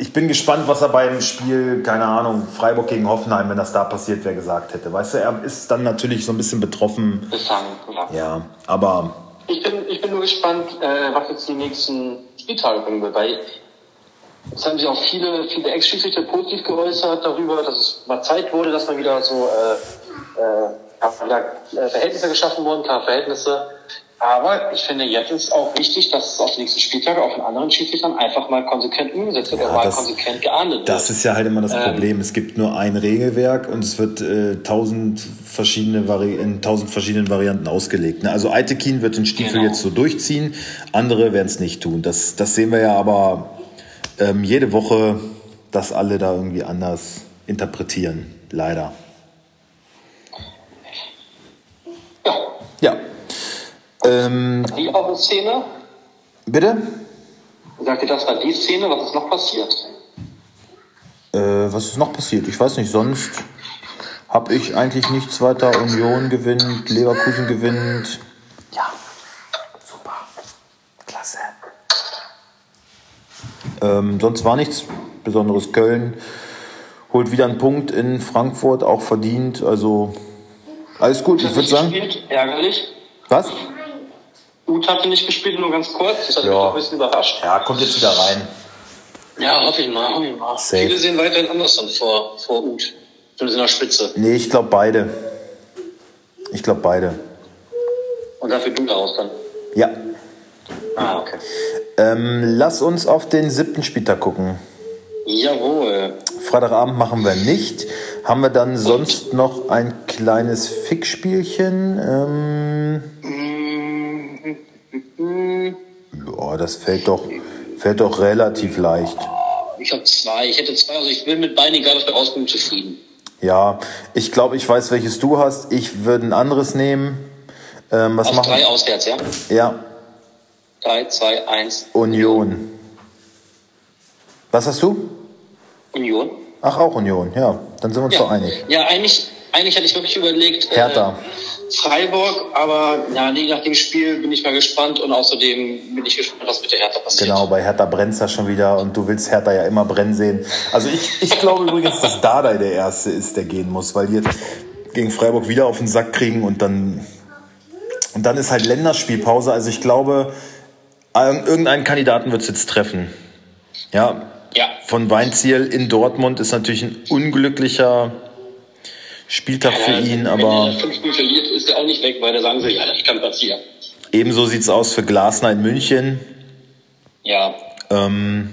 ich bin gespannt, was er beim Spiel, keine Ahnung, Freiburg gegen Hoffenheim, wenn das da passiert wäre, gesagt hätte. Weißt du, er ist dann natürlich so ein bisschen betroffen. Befangen, ja. Ja, aber Ich bin, ich bin nur gespannt, äh, was jetzt die nächsten Spieltage bringen wird, weil es haben sich auch viele, viele Ex-Schiedsrichter positiv geäußert darüber, dass es mal Zeit wurde, dass man wieder so äh, äh, ja, wieder, äh, Verhältnisse geschaffen wurden, klare Verhältnisse. Aber ich finde, jetzt ist auch wichtig, dass es auf die nächsten Spieltage auch von anderen Schiedsrichtern einfach mal konsequent umgesetzt wird, Ja, oder mal das- konsequent geahndet wird. Das ist ja halt immer das Ähm. Problem. Es gibt nur ein Regelwerk und es wird äh, tausend verschiedene Vari in tausend verschiedenen Varianten ausgelegt. Ne? Also Eitekin wird den Stiefel Genau. jetzt so durchziehen, andere werden es nicht tun. Das, das sehen wir ja aber ähm, jede Woche, dass alle da irgendwie anders interpretieren. Leider. ja, Ja. Ähm, die Szene. bitte? Sagt ihr, das war die Szene? Was ist noch passiert? Äh, was ist noch passiert? Ich weiß nicht, sonst. Hab ich eigentlich nichts weiter. Union gewinnt, Leverkusen gewinnt. Ja, super. Klasse. Ähm, sonst war nichts Besonderes. Köln holt wieder einen Punkt in Frankfurt, auch verdient. Also alles gut. Ich würde sagen. Ärgerlich. Was? Uth hatte nicht gespielt, nur ganz kurz. Das hat mich Ja. doch ein bisschen überrascht. Ja, kommt jetzt wieder rein. Ja, hoffe ich mal, hoffe ich mal. Safe. Viele sehen weiterhin Anderson vor, vor Uth. Zumindest in der Spitze. Nee, ich glaube beide. Ich glaube beide. Und dafür du daraus dann. Ja. Ah, okay. Ähm, lass uns auf den siebten Spieltag gucken. Jawohl. Freitagabend machen wir nicht. Haben wir dann sonst noch ein kleines Fickspielchen? Ähm, ja, das fällt doch, fällt doch relativ leicht. Ich habe zwei. Ich hätte zwei. Also ich bin mit beiden, egal was wir rauskommen, zufrieden. Ja, ich glaube, ich weiß, welches du hast. Ich würde ein anderes nehmen. Ähm, was Auf machen drei auswärts, ja? Ja, Drei, zwei, eins. Union. Was hast du? Union. Ach, auch Union. Ja, dann sind wir uns doch einig. Ja, eigentlich, eigentlich hatte ich wirklich überlegt. Hertha. Äh, Freiburg, aber ja, nee, nach dem Spiel bin ich mal gespannt und außerdem bin ich gespannt, was mit der Hertha passiert. Genau, bei Hertha brennt's ja schon wieder und du willst Hertha ja immer brennen sehen. Also ich, ich glaube übrigens, dass Dardai der Erste ist, der gehen muss, weil die gegen Freiburg wieder auf den Sack kriegen und dann, und dann ist halt Länderspielpause. Also ich glaube, ir- irgendeinen Kandidaten wird's jetzt treffen. Ja, Ja. von Weinziel in Dortmund ist natürlich ein unglücklicher Spieltag für ihn, aber Wenn er fünf Spiele verliert, ist er auch nicht weg, weil da sagen sie, ja, das kann passieren. ebenso sieht's aus für Glasner in München. Ja. Ähm,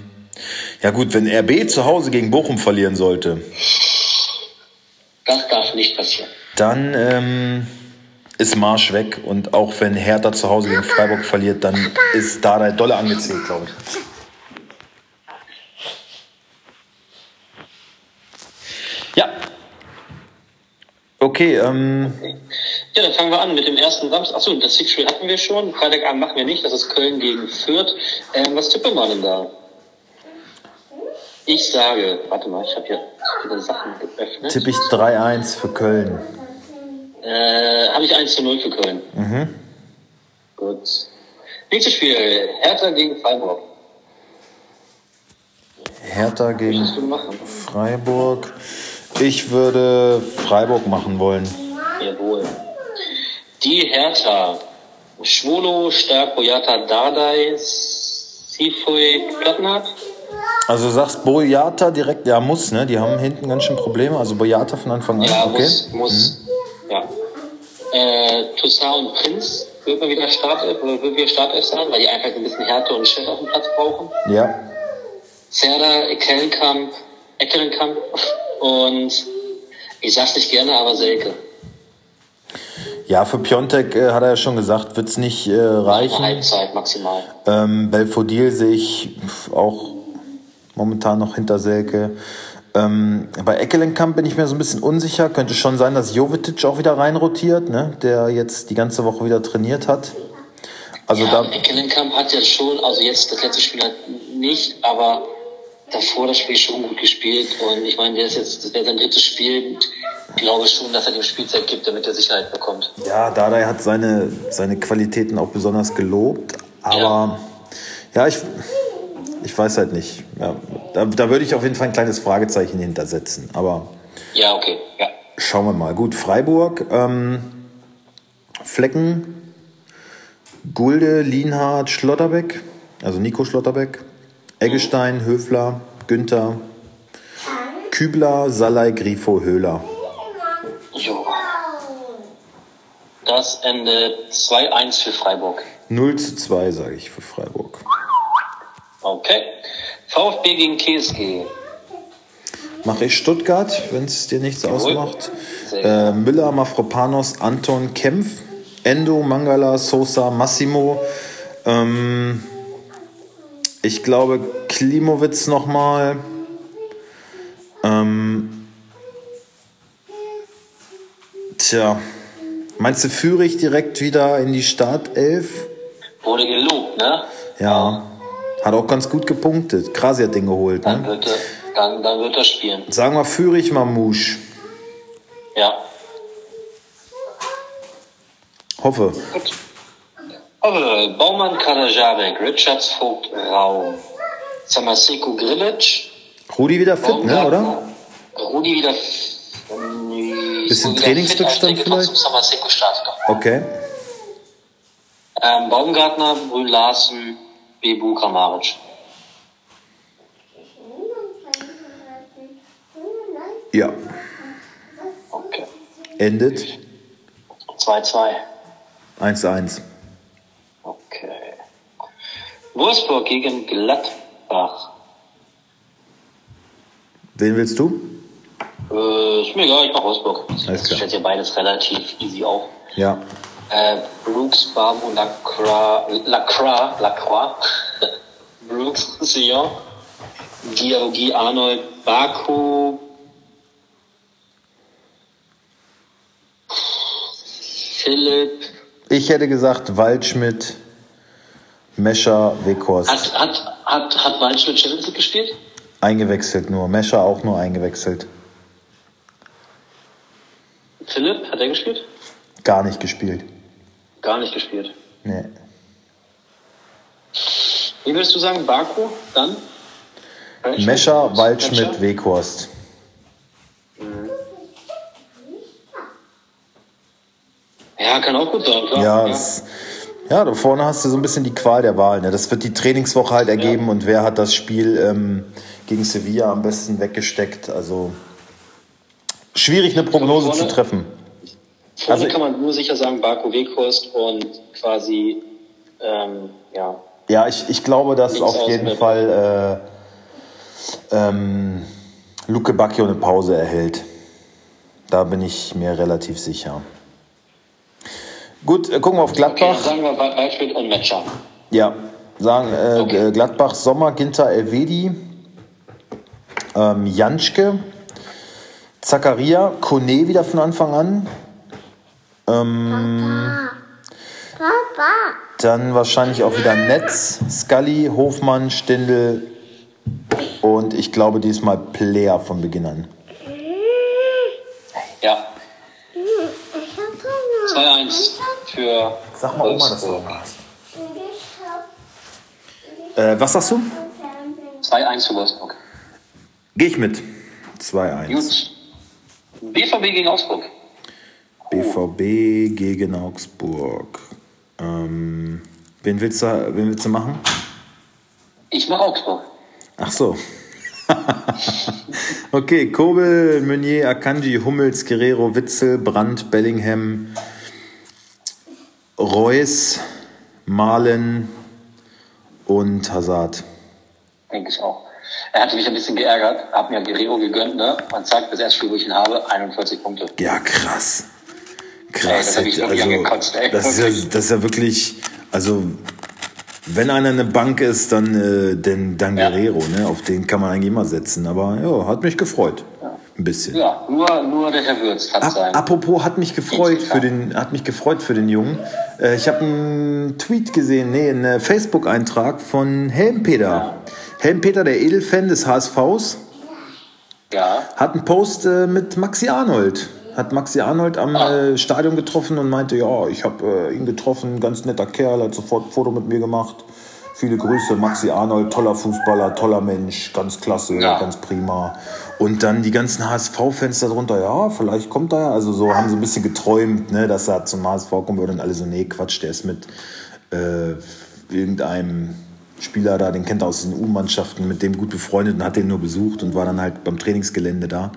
ja gut, wenn RB zu Hause gegen Bochum verlieren sollte, Das darf nicht passieren. dann ähm, ist Marsch weg. Und auch wenn Hertha zu Hause gegen Freiburg verliert, dann ist da der Dolle angezählt, glaube ich. Ja. Okay, ähm, Ja, dann fangen wir an mit dem ersten Samstag. Achso, das Six-Spiel hatten wir schon. Freitagabend machen wir nicht. Das ist Köln gegen Fürth. Ähm, was tippen wir denn da? Ich sage, warte mal, ich habe hier viele Sachen geöffnet. tippe ich 3-1 für Köln. Äh, habe ich 1 zu 0 für Köln. Mhm. Gut. Nächstes Spiel, Hertha gegen Freiburg. Hertha gegen? Freiburg. Ich würde Freiburg machen wollen. Jawohl. Die Hertha. Schwolo, Stark, Boyata, Dardai, Sifoy, Plattenhardt. Also du sagst Boyata direkt, ja muss, ne? Die haben hinten ganz schön Probleme. Also Boyata von Anfang an, Ja, okay. muss, muss. Ja. Äh, Toussaint und Prinz wird man wieder Startelf, oder wird wieder Startelf sein, weil die einfach ein bisschen Härte und Chef auf dem Platz brauchen. Ja. Serda, Eckelenkamp, Eckelenkamp und ich sag's nicht gerne, aber Selke. Ja, für Piontek äh, hat er ja schon gesagt, wird's nicht äh, Eine reichen. Halbzeit maximal. Ähm, Belfodil sehe ich auch momentan noch hinter Selke. Ähm, bei Eckelenkamp bin ich mir so ein bisschen unsicher. Könnte schon sein, dass Jovetic auch wieder reinrotiert, ne? der jetzt die ganze Woche wieder trainiert hat. Also ja, da, Eckelenkamp hat ja schon, also jetzt das letzte Spiel hat nicht, aber davor das Spiel schon gut gespielt und ich meine, der ist jetzt, das wäre sein drittes Spiel. Ich glaube schon, dass er dem Spielzeit gibt, damit er Sicherheit bekommt. ja, Dardai hat seine, seine Qualitäten auch besonders gelobt. Aber ja, ich, ich weiß halt nicht. Ja, da, da würde ich auf jeden Fall ein kleines Fragezeichen hintersetzen. Aber Ja, okay, ja. Schauen wir mal. Gut, Freiburg, ähm, Flecken, Gulde, Lienhardt, Schlotterbeck, also Nico Schlotterbeck, Eggestein, Höfler, Günther, Kübler, Salai, Grifo, Höhler. Jo. Das endet 2-1 für Freiburg. 0 zu 2, sage ich, für Freiburg. Okay. VfB gegen KSG. Mache ich Stuttgart, wenn es dir nichts ausmacht. Sehr Äh, Müller, Mafropanos, Anton, Kempf, Endo, Mangala, Sosa, Massimo. Ähm, ich glaube, Klimowitz nochmal. Ähm, tja, meinst du Führig direkt wieder in die Startelf? Wurde gelobt, ne? Ja, hat auch ganz gut gepunktet. Krasi hat den geholt, Dann ne? wird er, dann, dann wird er spielen. Sagen wir Führig, Mamouche. Ja. Hoffe. Gut. Baumann, Kadajabek, Richards, Vogt, Raum, Samaseko, Grilic, Rudi wieder fit, ne, oder? Rudi wieder. Bisschen Bisschen Trainingsrückstand vielleicht? Samaseko startet doch. Okay. Ähm, Baumgartner, Brünn Larsen, Bebu, Kramaric. Ja. Okay. Endet 2-2. 1-1. Okay. Wolfsburg gegen Gladbach. Wen willst du? Äh, ist mir egal, ich mach Wolfsburg. Das stellt ja beides relativ easy auf. Ja. Äh, Brooks, Barbo, Lacroix, Lacroix, Lacroix, Brooks, Sion, Dialogie, Arnold, Baku, Philipp, Ich hätte gesagt Waldschmidt, Mescher, Weghorst. hat, hat, hat, hat Waldschmidt Champions League gespielt? Eingewechselt nur. Mescher auch nur eingewechselt. Philipp, hat er gespielt? Gar nicht gespielt. Gar nicht gespielt. Nee. Wie würdest du sagen, Baku, dann? Mescher, Waldschmidt, Mescher? Weghorst. Ja, kann auch gut sein, klar. Ja, es, ja, da vorne hast du so ein bisschen die Qual der Wahl. Ne? Das wird die Trainingswoche halt ergeben und wer hat das Spiel ähm, gegen Sevilla am besten weggesteckt. Also schwierig eine Prognose zu vorne- treffen. Vorne Also- kann man nur sicher sagen, Baku, Weghorst und quasi, ähm, ja, Ja, ich, ich glaube, dass auf jeden. Fall äh, ähm, Luke Bacchio eine Pause erhält. Da bin ich mir relativ sicher. Gut, äh, gucken wir auf Okay, Gladbach. sagen wir Waldschmidt und Metscher. Ja, sagen äh, Okay. äh, Gladbach, Sommer, Ginter, Elvedi, ähm, Janschke, Zakaria, Kone wieder von Anfang an. Ähm, Papa. dann wahrscheinlich auch wieder Netz, Scully, Hofmann, Stindl und ich glaube diesmal Player von Beginn an. Ja, Ich hab Hunger. 2-1 für Sag mal Oma, dass du. Hunger hast. Äh, was sagst du? Fernsehen. 2-1 für Wolfsburg. Gehe ich mit. 2-1. Gut. BVB gegen Augsburg. BVB gegen Augsburg. Ähm, wen, willst du, wen willst du machen? Ich mache Augsburg. Ach so. okay, Kobel, Meunier, Akanji, Hummels, Guerrero, Witzel, Brandt, Bellingham, Reus, Malen und Hazard. Denke ich auch. Er hatte mich ein bisschen geärgert, hat mir Guerrero gegönnt, ne? Man zeigt das erste Spiel, wo ich ihn habe, 41 Punkte. Ja, krass. Ey, Krass. das hab ich wirklich angekotzt, ey. das, ist ja, das ist ja wirklich, also wenn einer eine Bank ist, dann, äh, dann, dann Ja. Guerrero, ne? auf den kann man eigentlich immer setzen. Aber ja, hat mich gefreut. Ein bisschen. Ja, nur, nur der Herr Würz hat Ap sein. apropos hat mich gefreut für den hat mich gefreut für den Jungen. Äh, ich habe einen Tweet gesehen, nee, einen Facebook-Eintrag von Helmpeter. Helmpeter, der Edelfan des HSVs, Ja, hat einen Post äh, mit Maxi Arnold. Hat Maxi Arnold am äh, Stadion getroffen und meinte, ja, ich habe äh, ihn getroffen, ganz netter Kerl, hat sofort ein Foto mit mir gemacht. Viele Grüße, Maxi Arnold, toller Fußballer, toller Mensch, ganz klasse, Ja. ganz prima. Und dann die ganzen HSV-Fans darunter, ja, vielleicht kommt er, also so haben sie ein bisschen geträumt, ne, dass er zum HSV kommen würde und alle so, nee, Quatsch, der ist mit äh, irgendeinem Spieler da, den kennt er aus den U-Mannschaften, mit dem gut befreundet und hat den nur besucht und war dann halt beim Trainingsgelände da.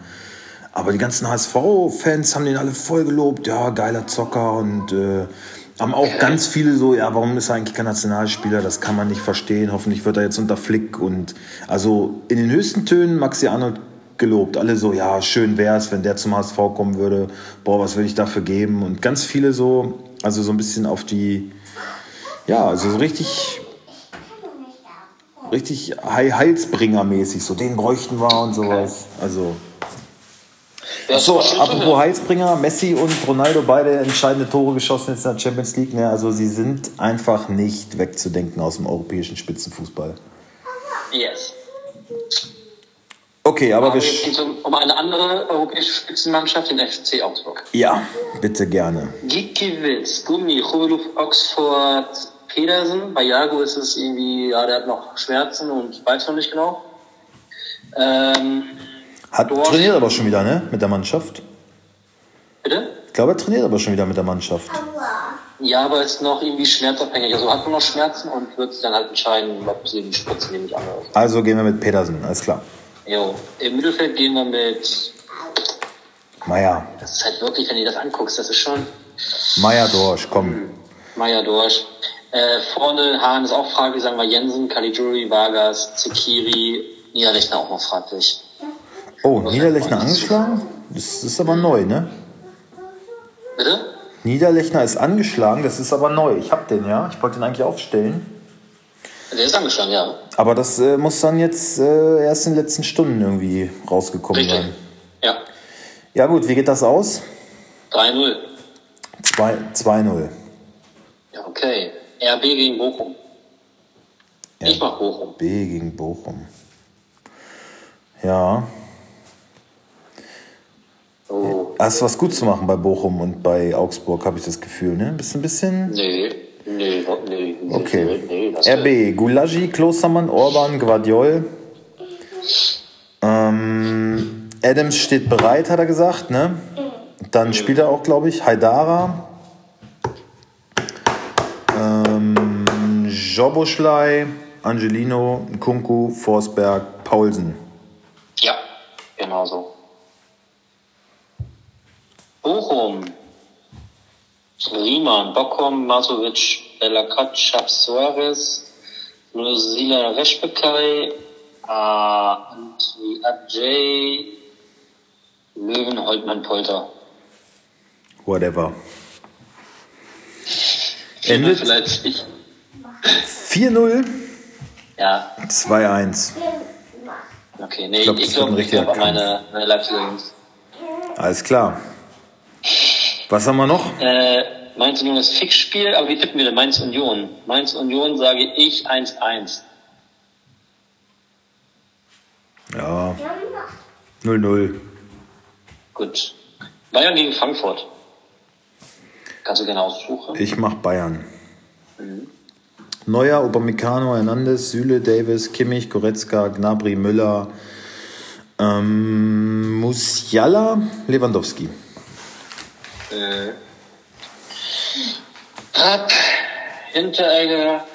Aber die ganzen HSV-Fans haben den alle voll gelobt, ja, geiler Zocker und äh, haben auch ganz viele so, ja, warum ist er eigentlich kein Nationalspieler? Das kann man nicht verstehen. Hoffentlich wird er jetzt unter Flick und also in den höchsten Tönen Maxi Arnold gelobt. Alle so, ja, schön wär's, wenn der zum HSV kommen würde. Boah, was würde ich dafür geben? Und ganz viele so, also so ein bisschen auf die, ja, also so richtig, richtig Heil- Heilsbringer-mäßig, so den bräuchten wir und sowas. Also. ja So, ist schön zu apropos. Heilsbringer, Messi und Ronaldo beide entscheidende Tore geschossen jetzt in der Champions League. Ne? Also sie sind einfach nicht wegzudenken aus dem europäischen Spitzenfußball. Yes. Okay, aber Aber wir. jetzt geht es um, um eine andere europäische Spitzenmannschaft, den FC Augsburg. Ja, bitte gerne. Gikiewicz, Gummi, Choveluf, Oxford, Pedersen. Bei Jago ist es irgendwie, ja, der hat noch Schmerzen und weiß noch nicht genau. Ähm, Hat Dorf. trainiert aber schon wieder, ne? Mit der Mannschaft. bitte? Ich glaube, er trainiert aber schon wieder mit der Mannschaft. Ja, aber ist noch irgendwie schmerzabhängig. Also hat nur noch Schmerzen und wird sich dann halt entscheiden, ob sie den Spritzen nehme ich an. oder so. Also gehen wir mit Pedersen, alles klar. Jo. Im Mittelfeld gehen wir mit, Meier. das ist halt wirklich, wenn du das anguckst, das ist schon Meier Dorsch, komm. Meier Dorsch. Äh, vorne Hahn ist auch fraglich, sagen wir Jensen, Caligiuri, Vargas, Zekiri, Niederlechner auch noch fraglich. Oh, Niederlechner angeschlagen? Das ist aber neu, ne? Bitte? Niederlechner ist angeschlagen, das ist aber neu. Ich hab den, ja. Ich wollte den eigentlich aufstellen. Der ist angeschlagen, ja. Aber das äh, muss dann jetzt äh, erst in den letzten Stunden irgendwie rausgekommen Richtig. sein. Ja. Ja gut, wie geht das aus? 3-0. Zwei- 2-0. Ja, okay. RB gegen Bochum. Ich mach Bochum. B gegen Bochum. Ja. Oh. Hast du was gut zu machen bei Bochum und bei Augsburg, habe ich das Gefühl, ne? Bist ein bisschen. Nee. Nee, nee. Okay. Nee, RB, Gulagi, Klostermann, Orban, Guardiol. Ähm, Adams steht bereit, hat er gesagt, ne? Dann spielt er auch, glaube ich, Haidara. Ähm, Joboschlei, Angelino, Kunku, Forsberg, Paulsen. Ja, genau so. Bochum. Riemann, Bockum, Matovic, Belakat, Chaps Suarez, Lusila Reschbekai, Antwi Adjay, Löwen, Holtmann, Polter. Whatever. Endet Vielleicht ich. 4-0, Ja, 2-1. okay. Nee, Ich glaub, ich glaube ein ich glaub meine, meine Leipziger Jungs. Alles klar. Was haben wir noch? Äh, Mainz Union ist Fixspiel, aber wie tippen wir denn Mainz Union? Mainz Union sage ich 1-1. Ja, 0-0. Gut. Bayern gegen Frankfurt. Kannst du gerne aussuchen. Ich mach Bayern. Neuer, Upamecano, Hernandez, Süle, Davis, Kimmich, Goretzka, Gnabry, Müller, ähm, Musiala, Lewandowski. Äh,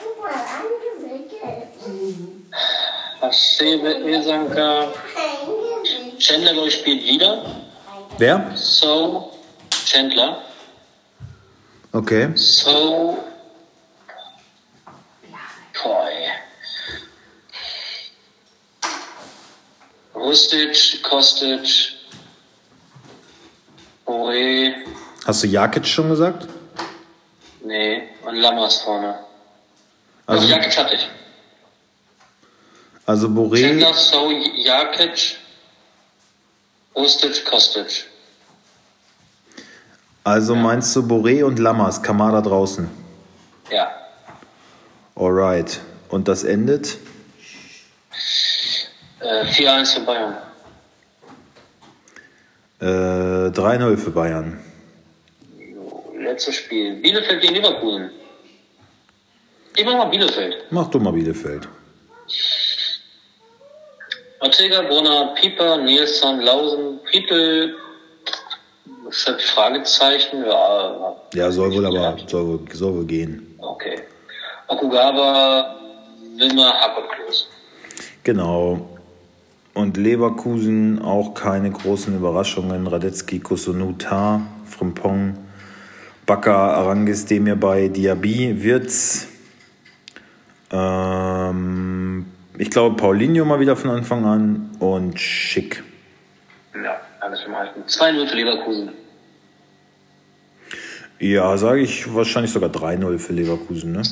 Guck mal, angewickelt. Hasebe, Eingewickelt. Chandler glaub ich, spielt wieder. Wer? So, Chandler. Okay. So, ey. Rustic, Kostic, Boré, Hast du Jakic schon gesagt? nee, und Lammers vorne. Also, Also, Jakic hatte ich. also Boré. Chandler, So, Jakic, Rustic, Kostic. Also meinst du Boré und Lammers, Kamada draußen. Ja. Alright. Und das endet? Äh, 4-1 für Bayern. Äh, 3-0 für Bayern. Letztes Spiel. Bielefeld gegen Leverkusen. Ich mach mal Bielefeld. Mach du mal Bielefeld. Ortega, Brunner, Pieper, Nilsson, Lausen, Piepel, Schöpf, Fragezeichen, ja, Ja, soll wohl aber soll, wohl- soll wohl gehen. okay. Okugawa, Wilmer, Haberklos. Genau. Und Leverkusen auch keine großen Überraschungen. Radetzky, Kosonuta, Frimpong, Bakker, Arangis, Demir bei Diaby, Wirtz. Ähm, ich glaube Paulinho mal wieder von Anfang an und Schick. Ja, alles im Alten. 2-0 für Leverkusen. Ja, sage ich wahrscheinlich sogar 3-0 für Leverkusen. Ne?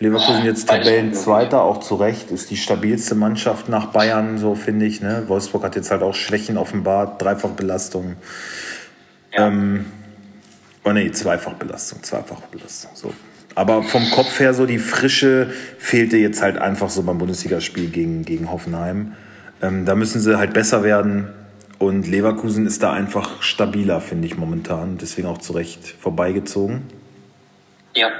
Leverkusen jetzt Tabellenzweiter, auch zu Recht, ist die stabilste Mannschaft nach Bayern, so finde ich. Ne? Wolfsburg hat jetzt halt auch Schwächen offenbart, Dreifachbelastung. Ja. Ähm, oh nee, Zweifachbelastung, Zweifachbelastung. So. Aber vom Kopf her so die Frische fehlte jetzt halt einfach so beim Bundesligaspiel gegen, gegen Hoffenheim. Ähm, da müssen sie halt besser werden. Und Leverkusen ist da einfach stabiler, finde ich momentan. Deswegen auch zu Recht vorbeigezogen. Ja.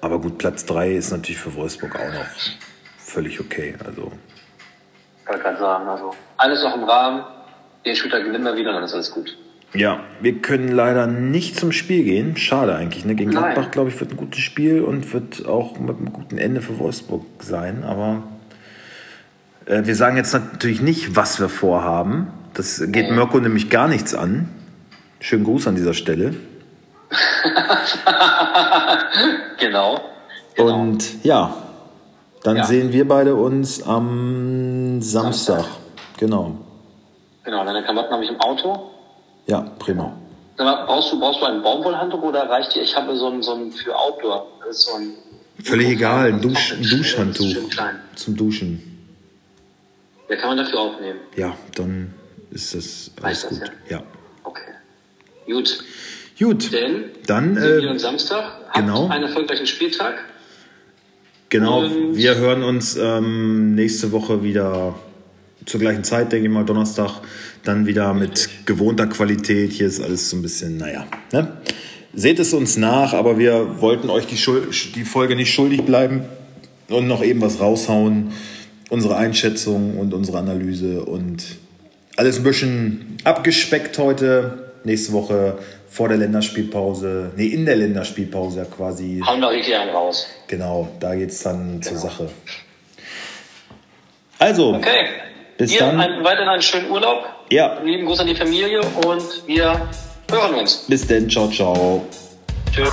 Aber gut, Platz 3 ist natürlich für Wolfsburg auch noch völlig okay. Also Ich wollte gerade sagen, also alles noch im Rahmen. Den Spieltag gewinnen wir wieder und dann ist alles gut. Ja, wir können leider nicht zum Spiel gehen. Schade eigentlich. Ne? Gegen Nein. Gladbach, glaube ich, wird ein gutes Spiel und wird auch mit einem guten Ende für Wolfsburg sein. Aber äh, wir sagen jetzt natürlich nicht, was wir vorhaben. Das geht Mirko nämlich gar nichts an. Schönen Gruß an dieser Stelle. Genau. genau. Und ja, dann Ja. sehen wir beide uns am Samstag. Samstag. Genau. genau, deine Klamotten habe ich im Auto. Ja, prima. Sag mal, brauchst du, brauchst du ein Baumwollhandtuch oder reicht dir? Ich habe so ein, so ein für Outdoor. So ein Völlig egal, ein, Dusch, Duschhandtuch zum Duschen. Ja, kann man dafür aufnehmen. Ja, dann ist das alles das, gut. Ja. Okay. Gut. Gut, Denn dann sehen wir äh, uns Samstag. Habt genau. einen erfolgreichen Spieltag. genau, und- wir hören uns ähm, nächste Woche wieder zur gleichen Zeit, denke ich mal, Donnerstag, dann wieder mit gewohnter Qualität. Hier ist alles so ein bisschen, naja, ne? Seht es uns nach, aber wir wollten euch die, Schul die Folge nicht schuldig bleiben und noch eben was raushauen. Unsere Einschätzung und unsere Analyse und alles ein bisschen abgespeckt heute. Nächste Woche vor der Länderspielpause, nee, in der Länderspielpause ja quasi. Hauen da richtig einen raus. Genau, da geht's dann zur Sache. Also, Okay. Bis Dir dann. Ein, weiterhin einen schönen Urlaub. ja, Lieben Gruß an die Familie und wir hören uns. bis dann, ciao, ciao. Tschüss.